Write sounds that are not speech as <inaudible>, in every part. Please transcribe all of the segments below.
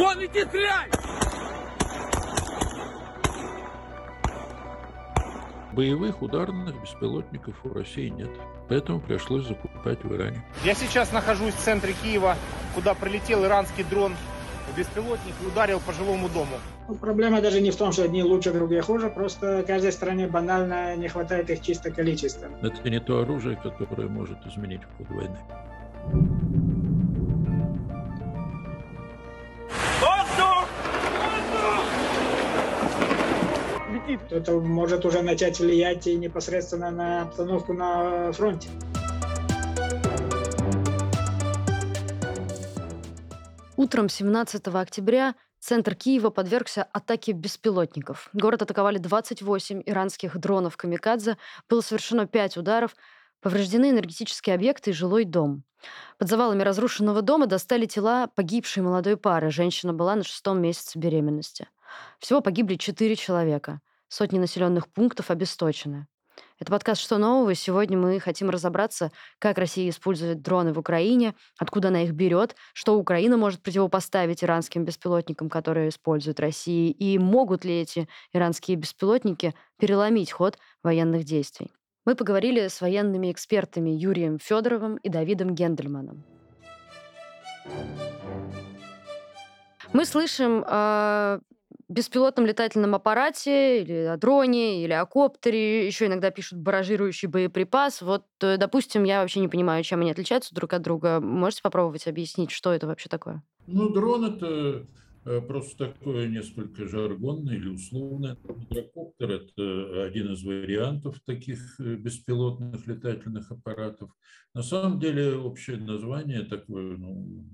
Вон иди стреляй! Боевых ударных беспилотников у России нет. Поэтому пришлось закупать в Иране. Я сейчас нахожусь в центре Киева, куда прилетел иранский дрон. Беспилотник и ударил по жилому дому. Ну, Проблема даже не в том, что одни лучше, другие хуже, просто каждой стране банально не хватает их чисто количества. Это не то оружие, которое может изменить ход войны. Это может уже начать влиять и непосредственно на обстановку на фронте. Утром 17 октября центр Киева подвергся атаке беспилотников. Город атаковали 28 иранских дронов «Камикадзе». Было совершено 5 ударов. Повреждены энергетические объекты и жилой дом. Под завалами разрушенного дома достали тела погибшей молодой пары. Женщина была на шестом месяце беременности. Всего погибли 4 человека. Сотни населенных пунктов обесточены. Это подкаст «Что нового?» и сегодня мы хотим разобраться, как Россия использует дроны в Украине, откуда она их берет, что Украина может противопоставить иранским беспилотникам, которые использует Россия, и могут ли эти иранские беспилотники переломить ход военных действий. Мы поговорили с военными экспертами Юрием Федоровым и Давидом Гендельманом. Мы слышим о беспилотном летательном аппарате или о дроне, или о коптере. Еще иногда пишут баражирующий боеприпас. Вот, э, допустим, я вообще не понимаю, чем они отличаются друг от друга. Можете попробовать объяснить, что это вообще такое? Ну, дрон это э, просто такое несколько жаргонное или условное. Квадрокоптер – это один из вариантов таких э, беспилотных летательных аппаратов. На самом деле общее название такое, ну,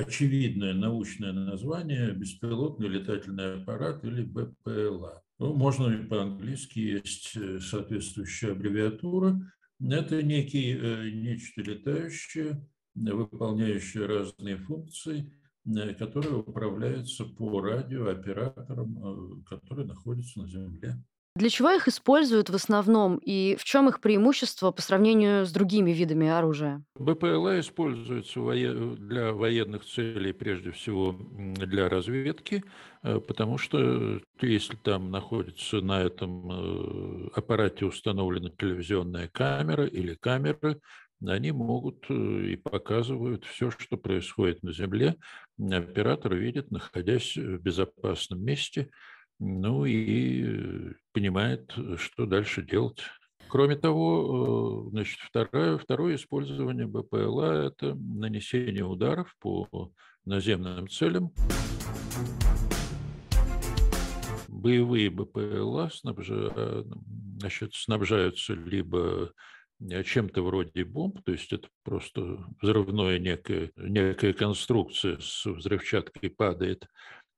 очевидное научное название – беспилотный летательный аппарат или БПЛА. Ну, можно и по-английски есть э, соответствующая аббревиатура. Это некий, э, нечто летающее, выполняющее разные функции, э, которое управляется по радио оператором, который находится на Земле. Для чего их используют в основном и в чем их преимущество по сравнению с другими видами оружия? БПЛА используется вое- для военных целей, прежде всего для разведки, э, потому что если там находится на этом э, аппарате установлена телевизионная камера или камеры, они могут э, и показывают все, что происходит на Земле. Оператор видит, находясь в безопасном месте, ну и э, понимает, что дальше делать. Кроме того, э, значит, второе, второе использование БПЛА – это нанесение ударов по наземным целям. Боевые БПЛА значит, снабжаются либо э, чем-то вроде бомб, то есть это просто взрывная некая, некая конструкция с взрывчаткой падает э,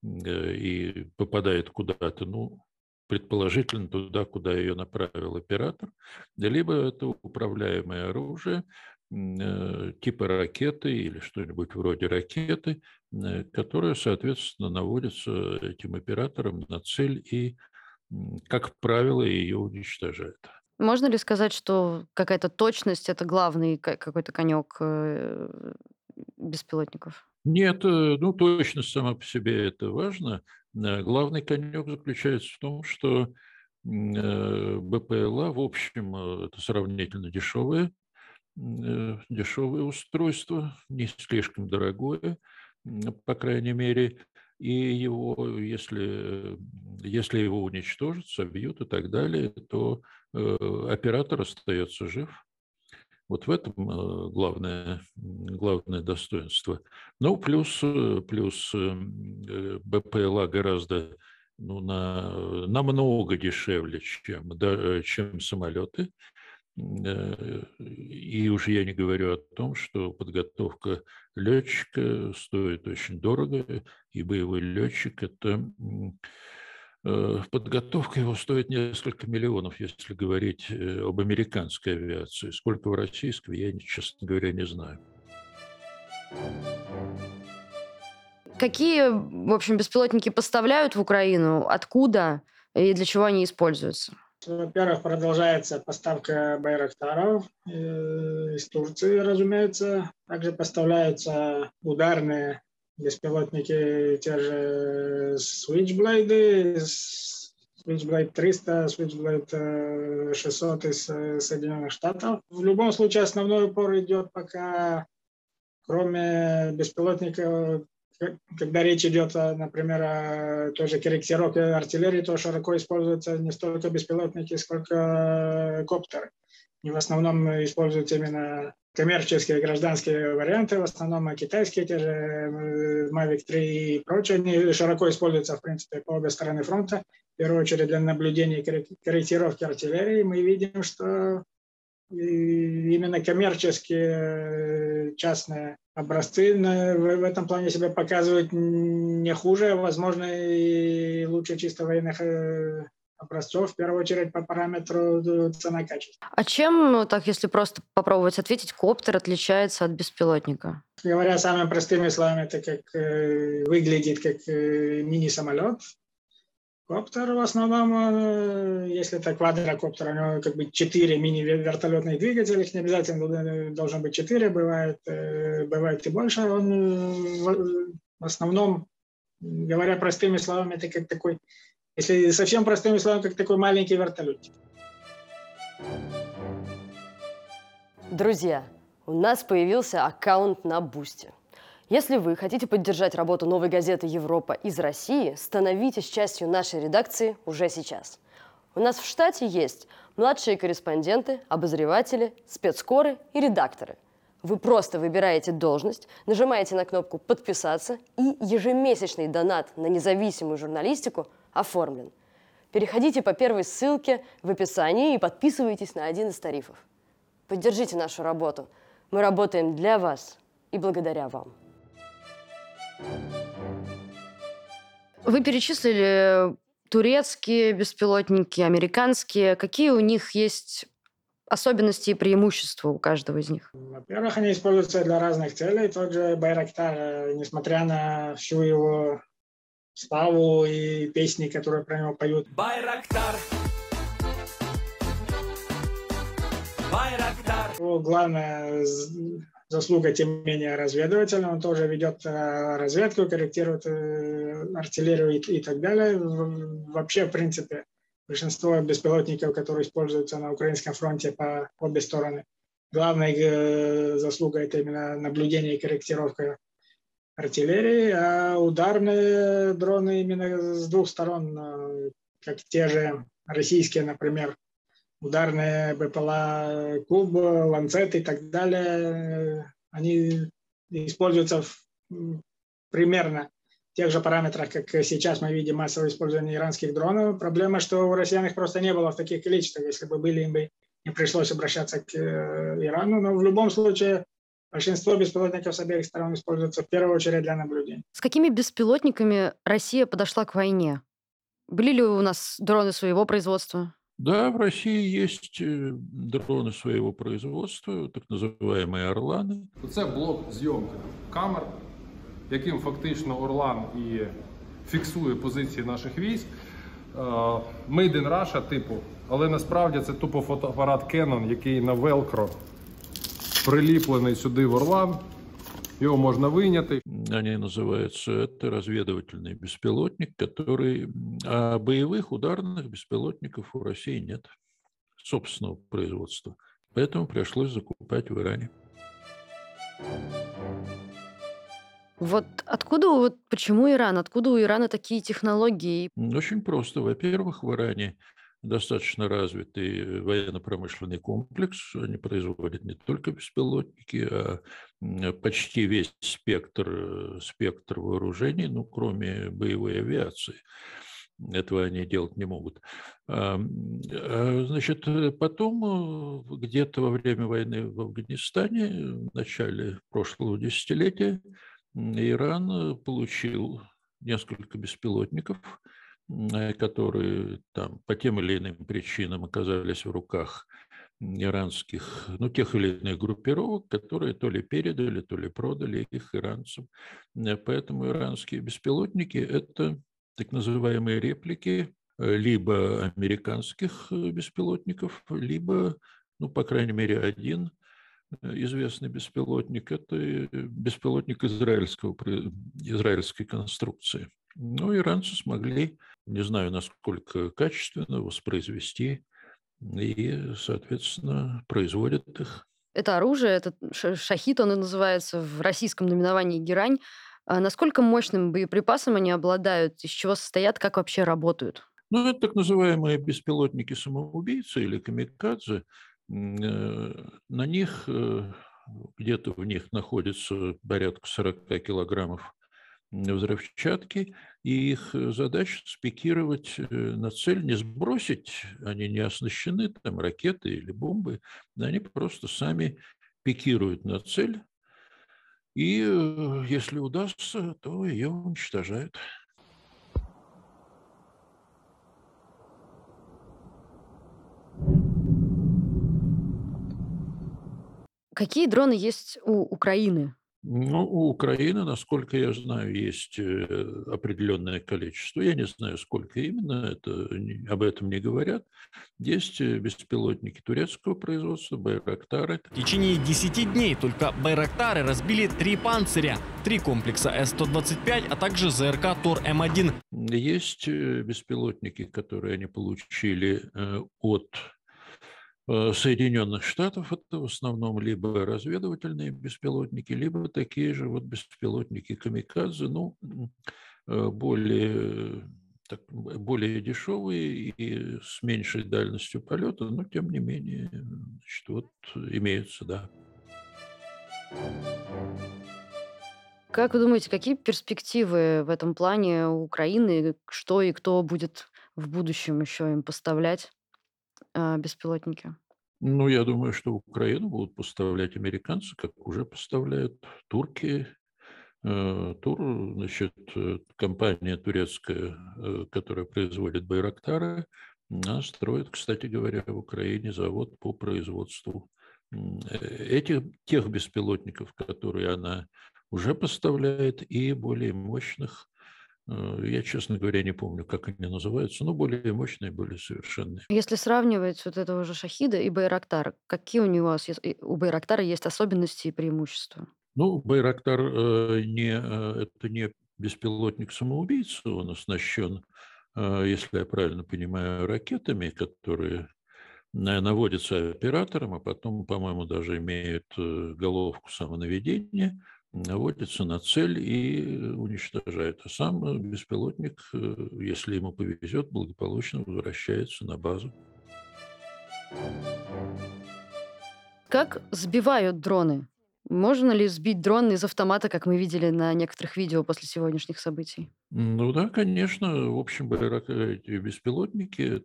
и попадает куда-то, ну, предположительно туда, куда ее направил оператор, либо это управляемое оружие э, типа ракеты или что-нибудь вроде ракеты, э, которое, соответственно, наводится этим оператором на цель и, как правило, ее уничтожает. Можно ли сказать, что какая-то точность это главный ка- какой-то конек э, беспилотников? Нет, э, ну, точность сама по себе это важно. Э, Главный конек заключается в том, что э, БПЛА, в общем, это сравнительно дешевое, дешевое устройство, не слишком дорогое, по крайней мере, и его, если, если его уничтожат, собьют и так далее, то оператор остается жив. Вот в этом э, главное, главное достоинство. Ну, плюс, э, плюс эм, э, БПЛА гораздо ну, на, намного дешевле, чем, да, чем самолеты. И уж я не говорю о том, что подготовка летчика стоит очень дорого, и боевой летчик – это Подготовка его стоит несколько миллионов, если говорить э, об американской авиации. Сколько в российской, я, честно говоря, не знаю. Какие, в общем, беспилотники поставляют в Украину? Откуда и для чего они используются? Во-первых, продолжается поставка байрактаров э, из Турции, разумеется. Также поставляются ударные беспилотники, те же Switchblade, Switchblade 300, Switchblade 600 из Соединенных Штатов. В любом случае основной упор идет пока, кроме беспилотников, когда речь идет, например, о той же корректировке артиллерии, то широко используются не столько беспилотники, сколько коптеры. И в основном используются именно коммерческие гражданские варианты, в основном китайские, те же э, Mavic 3 и прочие, они широко используются, в принципе, по обе стороны фронта. В первую очередь для наблюдения и корректировки артиллерии. Мы видим, что именно коммерческие частные образцы в этом плане себя показывают не хуже, а, возможно, и лучше чисто военных э, образцов, в первую очередь по параметру цена-качество. А чем, так если просто попробовать ответить, коптер отличается от беспилотника? Говоря самыми простыми словами, это как э, выглядит как э, мини-самолет. Коптер в основном, э, если это квадрокоптер, у него как бы четыре мини-вертолетных двигателя, их не обязательно должно быть четыре, бывает, э, бывает и больше. Он э, в основном, говоря простыми словами, это как такой если совсем простыми словами, как такой маленький вертолетик. Друзья, у нас появился аккаунт на Бусте. Если вы хотите поддержать работу новой газеты «Европа» из России, становитесь частью нашей редакции уже сейчас. У нас в штате есть младшие корреспонденты, обозреватели, спецкоры и редакторы. Вы просто выбираете должность, нажимаете на кнопку «Подписаться» и ежемесячный донат на независимую журналистику – оформлен. Переходите по первой ссылке в описании и подписывайтесь на один из тарифов. Поддержите нашу работу. Мы работаем для вас и благодаря вам. Вы перечислили турецкие беспилотники, американские. Какие у них есть особенности и преимущества у каждого из них? Во-первых, они используются для разных целей. Тот же Байрактар, э, несмотря на всю его славу и песни, которые про него поют. Байрактар. Байрактар. Его главная заслуга, тем не менее, разведыватель. Он тоже ведет э, разведку, корректирует э, артиллерию и, и так далее. Вообще, в принципе, большинство беспилотников, которые используются на украинском фронте по обе стороны, главная э, заслуга это именно наблюдение и корректировка артиллерии, а ударные дроны именно с двух сторон, э, как те же российские, например, ударные БПЛА Куб, Ланцет и так далее, они используются в, примерно тех же параметрах, как сейчас мы видим массовое использование иранских дронов. Проблема, что у россиян их просто не было в таких количествах. Если бы были, им бы не пришлось обращаться к э, Ирану. Но в любом случае Большинство беспилотников с обеих сторон используются в первую очередь для наблюдения. С какими беспилотниками Россия подошла к войне? Были ли у нас дроны своего производства? Да, в России есть э, дроны своего производства, так называемые «Орлани». Це блок зйомки камер, яким фактично Орлан і фіксує позиції наших військ. Е, Made in Russia типу, але насправді це тупо фотоапарат Canon, який на Velcro приліплений сюди в Орлан. Его можно вынять. Они называются, это разведывательный беспилотник, который... А боевых ударных беспилотников у России нет собственного производства. Поэтому пришлось закупать в Иране. Вот откуда, вот почему Иран? Откуда у Ирана такие технологии? Очень просто. Во-первых, в Иране достаточно развитый военно-промышленный комплекс. Они производят не только беспилотники, а почти весь спектр, спектр вооружений, ну, кроме боевой авиации. Этого они делать не могут. А, значит, потом где-то во время войны в Афганистане, в начале прошлого десятилетия, Иран получил несколько беспилотников – Э, которые там по тем или иным причинам оказались в руках иранских, ну, тех или иных группировок, которые то ли передали, то ли продали их иранцам. Э, поэтому иранские беспилотники – это так называемые реплики э, либо американских беспилотников, либо, ну, по крайней мере, один известный беспилотник, это беспилотник израильского, израильской конструкции. Ну, иранцы смогли, не знаю, насколько качественно воспроизвести и, соответственно, производят их. Это оружие, этот шахид, он и называется в российском номиновании «Герань». А насколько мощным боеприпасом они обладают, из чего состоят, как вообще работают? Ну, это так называемые беспилотники-самоубийцы или камикадзе. Э, на них, э, где-то в них находится порядка 40 килограммов взрывчатки, и их задача спикировать э, на цель, не сбросить, они не оснащены там ракеты или бомбы, они просто сами пикируют на цель, и если удастся, то ее уничтожают. Какие дроны есть у Украины? Ну, у Украины, насколько я знаю, есть э, определенное количество. Я не знаю, сколько именно, это, об этом не говорят. Есть э, беспилотники турецкого производства, Байрактары. В течение 10 дней только Байрактары разбили три панциря, три комплекса С-125, а также ЗРК Тор-М1. Есть э, беспилотники, которые они получили от Соединенных Штатов это в основном либо разведывательные беспилотники, либо такие же вот беспилотники камикадзе, ну, э, более, так, более дешевые и с меньшей дальностью полета, но тем не менее, значит, вот имеются, да. Как вы думаете, какие перспективы в этом плане у Украины? Что и кто будет в будущем еще им поставлять? А, беспилотники? Ну, я думаю, что Украину будут поставлять американцы, как уже поставляют турки. Э, Тур, значит, э, компания турецкая, э, которая производит Байрактары, она строит, кстати говоря, в Украине завод по производству этих, тех беспилотников, которые она уже поставляет, и более мощных я, честно говоря, не помню, как они называются, но более мощные, более совершенные. Если сравнивать вот этого же Шахида и Байрактар, какие у него у Байрактара есть особенности и преимущества? Ну, Байрактар э, не, э, это не беспилотник-самоубийца, он оснащен, э, если я правильно понимаю, ракетами, которые наводятся оператором, а потом, по-моему, даже имеют э, головку самонаведения – наводится на цель и уничтожает. А сам беспилотник, э, если ему повезет, благополучно возвращается на базу. Как сбивают дроны? Можно ли сбить дрон из автомата, как мы видели на некоторых видео после сегодняшних событий? Ну да, конечно. В общем, эти беспилотники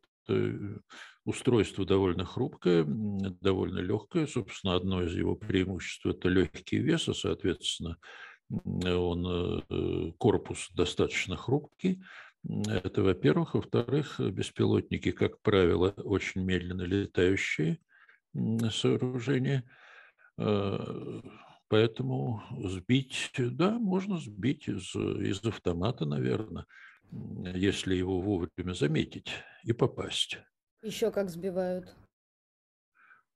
устройство довольно хрупкое, довольно легкое. Собственно, одно из его преимуществ – это легкий вес, а, соответственно, он, э, корпус достаточно хрупкий. Это, во-первых. Во-вторых, беспилотники, как правило, очень медленно летающие сооружения. Э, поэтому сбить, да, можно сбить из, из автомата, наверное если его вовремя заметить и попасть. Еще как сбивают?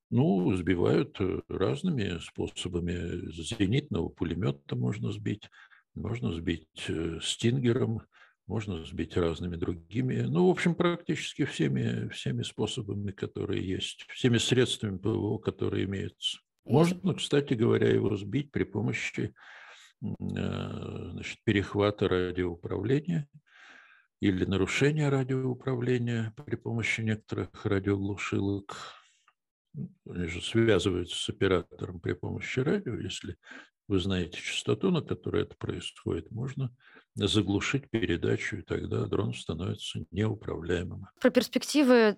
Ну, сбивают э, разными способами. С зенитного пулемета можно сбить, можно сбить э, стингером, можно сбить разными другими. Ну, в общем, практически всеми, всеми способами, которые есть, всеми средствами ПВО, которые имеются. Можно, кстати говоря, его сбить при помощи э, значит, перехвата радиоуправления – или нарушение радиоуправления при помощи некоторых радиоглушилок. Они же связываются с оператором при помощи радио. Если вы знаете частоту, на которой это происходит, можно заглушить передачу, и тогда дрон становится неуправляемым. Про перспективы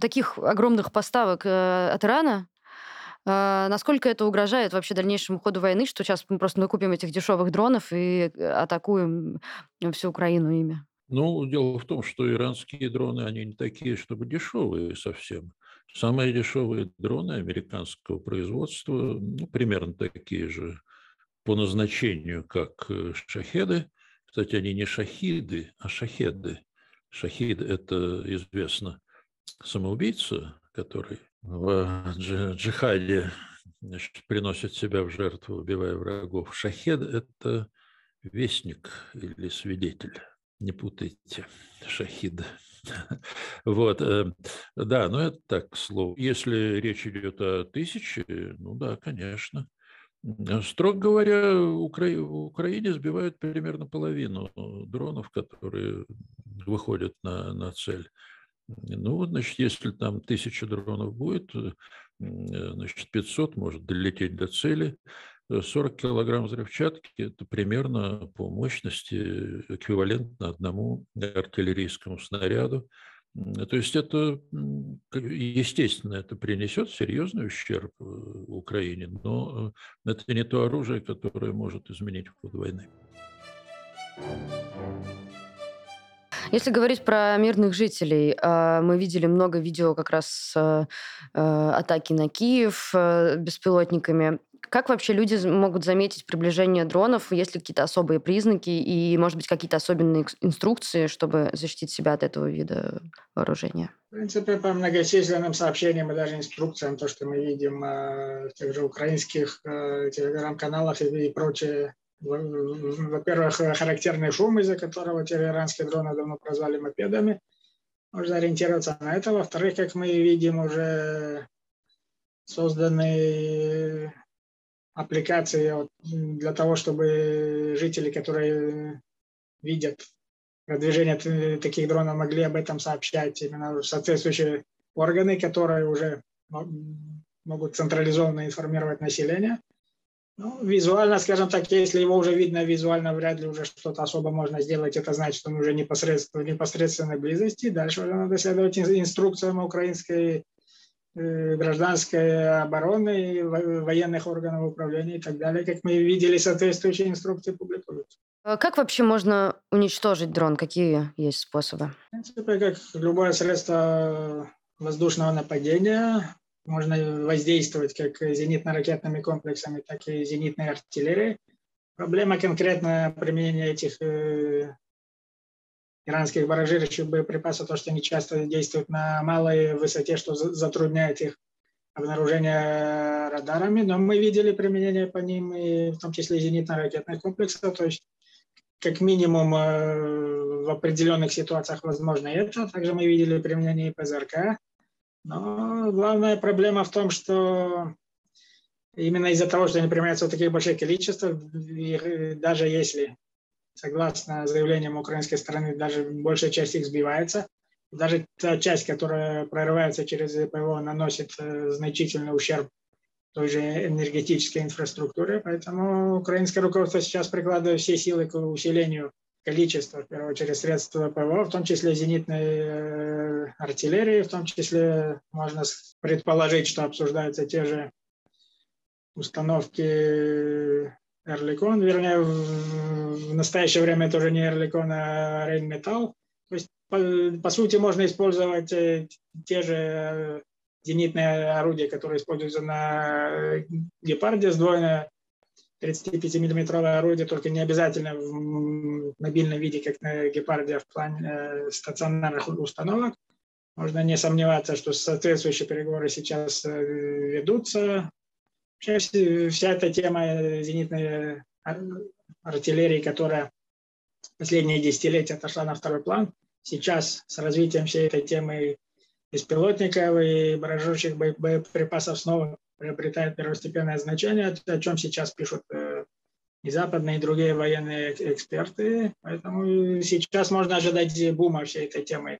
таких огромных поставок э, от Ирана э, Насколько это угрожает вообще дальнейшему ходу войны, что сейчас мы просто накупим этих дешевых дронов и э, атакуем всю Украину ими? Ну, дело в том, что иранские дроны, они не такие, чтобы дешевые совсем. Самые дешевые дроны американского производства, ну, примерно такие же по назначению, как э, шахеды. Кстати, они не шахиды, а шахеды. Шахид – это известно самоубийца, который в джихаде значит, приносит себя в жертву, убивая врагов. Шахед – это вестник или свидетель. Не путайте, шахид. <laughs> Вот, э, да, ну это так, к слову. Если речь идет о тысяче, ну да, конечно. Строго говоря, в Украине сбивают примерно половину дронов, которые выходят на, на цель. Ну, значит, если там тысяча дронов будет, э, значит, 500 может долететь до цели. 40 килограмм взрывчатки – это примерно по мощности эквивалентно одному артиллерийскому снаряду. То есть это, естественно, это принесет серьезный ущерб э, Украине, но э, это не то оружие, которое может изменить ход войны. Если говорить про мирных жителей, а, мы видели много видео как раз э, атаки на Киев беспилотниками. Как вообще люди могут заметить приближение дронов? Есть ли какие-то особые признаки и, может быть, какие-то особенные инструкции, чтобы защитить себя от этого вида вооружения? В принципе, по многочисленным сообщениям и даже инструкциям, то, что мы видим э, в тех же украинских э, телеграм-каналах и, прочее, во-первых, характерный шум, из-за которого иранские дроны давно прозвали мопедами. Можно ориентироваться на это. Во-вторых, как мы видим, уже созданы аппликации для того, чтобы жители, которые видят продвижение таких дронов, могли об этом сообщать именно соответствующие органы, которые уже могут централизованно информировать население. Ну, визуально, скажем так, если его уже видно визуально, вряд ли уже что-то особо можно сделать. Это значит, что он уже непосредственно, в непосредственной близости. Дальше уже надо следовать инструкциям украинской гражданской обороны, военных органов управления и так далее. Как мы видели, соответствующие инструкции публикуются. А как вообще можно уничтожить дрон? Какие есть способы? В принципе, как любое средство воздушного нападения, можно воздействовать как зенитно-ракетными комплексами, так и зенитной артиллерией. Проблема конкретно применения этих э, иранских баражирующих боеприпасов, то, что они часто действуют на малой высоте, что затрудняет их обнаружение радарами, но мы видели применение по ним, и в том числе зенитно-ракетных комплексов, то есть как минимум э, в определенных ситуациях возможно это. Также мы видели применение ПЗРК. Но главная проблема в том, что именно из-за того, что они применяются в таких больших количествах, даже если согласно заявлениям украинской стороны, даже большая часть их сбивается. Даже та часть, которая прорывается через ПВО, наносит э, значительный ущерб той же энергетической инфраструктуре. Поэтому украинское руководство сейчас прикладывает все силы к усилению количества, в первую очередь, средств ПВО, в том числе зенитной э, артиллерии, в том числе можно предположить, что обсуждаются те же установки Эрликон, вернее, в, настоящее время это уже не Эрликон, а Рейнметалл. То есть, по, по сути, можно использовать э, те же э, зенитные орудия, которые используются на Гепарде, сдвоенное 35-миллиметровое орудие, только не обязательно в мобильном виде, как на Гепарде, а в плане э, стационарных установок. Можно не сомневаться, что соответствующие переговоры сейчас ведутся. Вообще вся эта тема зенитной артиллерии, которая последние десятилетия отошла на второй план, сейчас с развитием всей этой темы беспилотников и баражирующих боеприпасов снова приобретает первостепенное значение, о чем сейчас пишут э, и западные, и другие военные эксперты. Поэтому сейчас можно ожидать бума всей этой темы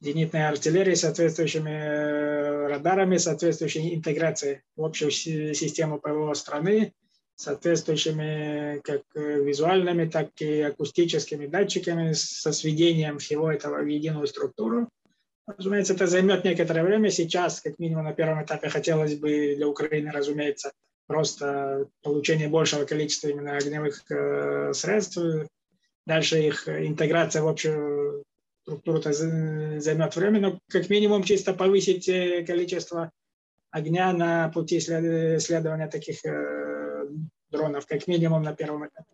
зенитной артиллерии, соответствующими э, радарами, соответствующей интеграцией в общую систему ПВО страны, соответствующими как э, визуальными, так и акустическими датчиками со сведением всего этого в единую структуру. Разумеется, это займет некоторое время. Сейчас, как минимум на первом этапе, хотелось бы для Украины, разумеется, просто получение большего количества именно огневых э, средств, дальше их интеграция в общую структуру-то займет время, но как минимум чисто повысить э, количество огня на пути следования таких э, дронов, как минимум на первом этапе.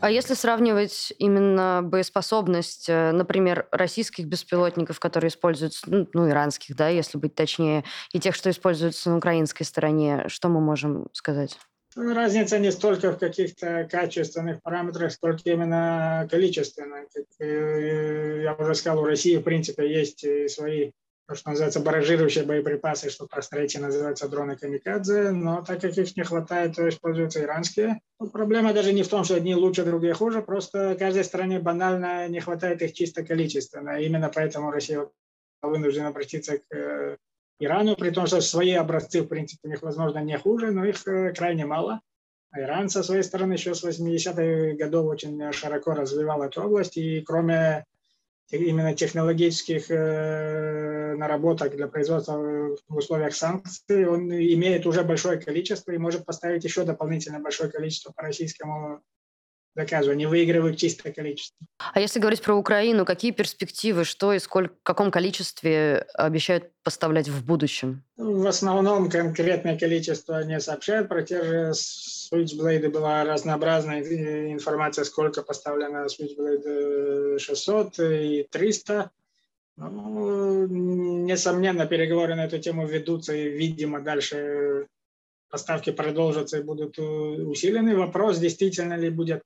А если сравнивать именно боеспособность, э, например, российских беспилотников, которые используются, ну, ну, иранских, да, если быть точнее, и тех, что используются на украинской стороне, что мы можем сказать? Разница не столько в каких-то качественных параметрах, сколько именно количественно. Как э, я уже сказал, у России, в принципе, есть свои то, что называется баражирующие боеприпасы, что просторечие называется дроны камикадзе, но так как их не хватает, то используются иранские. Но проблема даже не в том, что одни лучше, другие хуже, просто каждой стране банально не хватает их чисто количественно. Именно поэтому Россия вынуждена обратиться к э, Ирану, при том, что свои образцы, в принципе, у них, возможно, не хуже, но их э, крайне мало. А Иран, со своей стороны, еще с 80-х годов очень широко развивал эту область, и кроме именно технологических э, наработок для производства в условиях санкций, он имеет уже большое количество и может поставить еще дополнительно большое количество по российскому заказу. Они выигрывают чистое количество. А если говорить про Украину, какие перспективы, что и сколько, в каком количестве обещают поставлять в будущем? В основном конкретное количество не сообщают. Про те же Switchblade была разнообразная информация, сколько поставлено Switchblade 600 и 300. Ну, несомненно, переговоры на эту тему ведутся, и, видимо, дальше поставки продолжатся и будут усилены. Вопрос, действительно ли будет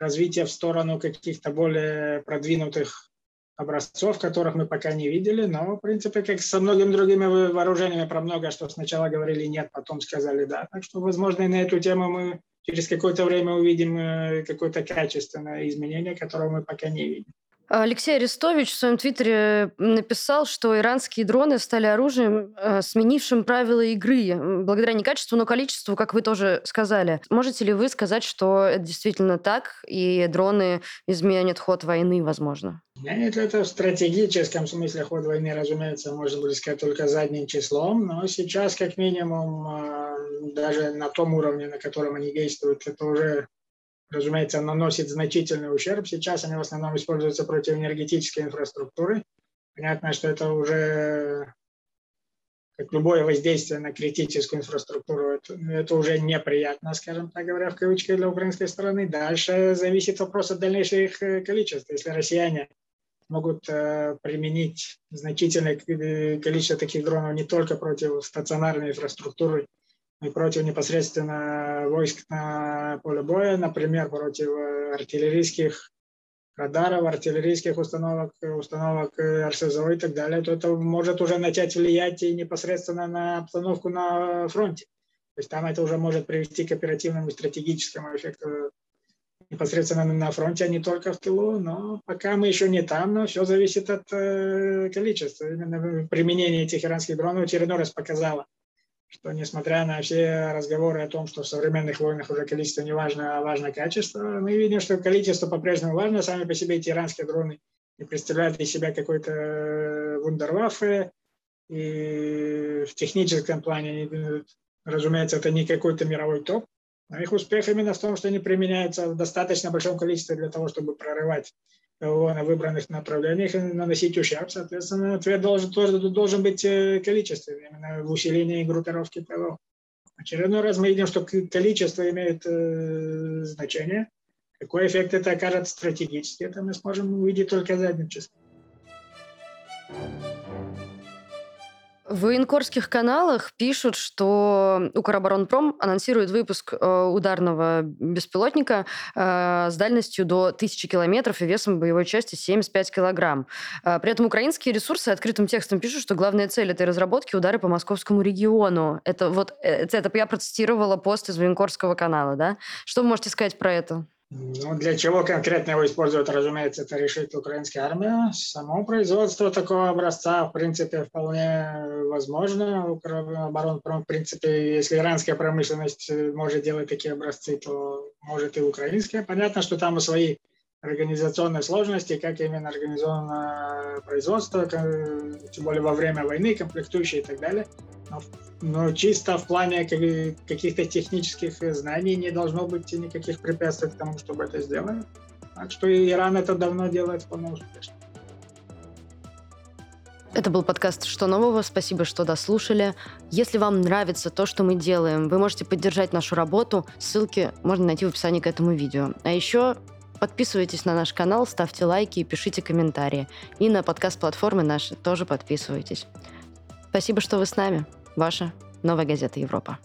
развитие в сторону каких-то более продвинутых образцов, которых мы пока не видели, но, в принципе, как со многими другими вооружениями, про многое, что сначала говорили нет, потом сказали да. Так что, возможно, и на эту тему мы через какое-то время увидим э, какое-то качественное изменение, которого мы пока не видим. Алексей Арестович в своем твиттере написал, что иранские дроны стали оружием, э, сменившим правила игры, благодаря не качеству, но количеству, как вы тоже сказали. Можете ли вы сказать, что это действительно так, и дроны изменят ход войны, возможно? Нет, это в стратегическом смысле ход войны, разумеется, можно будет сказать только задним числом, но сейчас, как минимум, э, даже на том уровне, на котором они действуют, это уже разумеется, наносит значительный ущерб. Сейчас они в основном используются против энергетической инфраструктуры. Понятно, что это уже как любое воздействие на критическую инфраструктуру, это, это уже неприятно, скажем так говоря, в кавычках для украинской стороны. Дальше зависит вопрос от дальнейшего их э, количества. Если россияне могут э, применить значительное количество таких дронов не только против стационарной инфраструктуры, против непосредственно войск на поле боя, например, против артиллерийских радаров, артиллерийских установок, установок э, РСЗО и так далее, то это может уже начать влиять и непосредственно на обстановку на фронте. То есть там это уже может привести к оперативному и стратегическому эффекту непосредственно на фронте, а не только в тылу. Но пока мы еще не там, но все зависит от э, количества. Именно применение этих иранских дронов очередной раз показало, что несмотря на все разговоры о том, что в современных войнах уже количество не важно, а важно качество, мы видим, что количество по-прежнему важно. Сами по себе эти иранские дроны не представляют из себя какой-то вундерваффе. И в техническом плане, разумеется, это не какой-то мировой топ. Но их успех именно в том, что они применяются в достаточно большом количестве для того, чтобы прорывать на выбранных направлениях наносить ущерб. Соответственно, ответ должен, тоже должен быть э, количественный, именно в усилении группировки ПВО. Очередной раз мы видим, что количество имеет э, значение. Какой эффект это окажет стратегически, это мы сможем увидеть только задним числом. В военкорских каналах пишут, что Укроборонпром анонсирует выпуск э, ударного беспилотника э, с дальностью до 1000 километров и весом боевой части 75 килограмм. Э, при этом украинские ресурсы открытым текстом пишут, что главная цель этой разработки – удары по московскому региону. Это вот это, это я процитировала пост из военкорского канала, да? Что вы можете сказать про это? Ну, для чего конкретно его используют, разумеется, это решит украинская армия. Само производство такого образца, в принципе, вполне возможно. Оборонпром, в принципе, если иранская промышленность может делать такие образцы, то может и украинская. Понятно, что там свои организационные сложности, как именно организовано производство, тем более во время войны, комплектующие и так далее. Но, но чисто в плане каких-то технических знаний не должно быть никаких препятствий к тому, чтобы это сделать. Так что Иран это давно делает вполне успешно. Это был подкаст «Что нового?». Спасибо, что дослушали. Если вам нравится то, что мы делаем, вы можете поддержать нашу работу. Ссылки можно найти в описании к этому видео. А еще подписывайтесь на наш канал, ставьте лайки и пишите комментарии. И на подкаст-платформы наши тоже подписывайтесь. Спасибо, что вы с нами. Ваша «Новая газета Европа».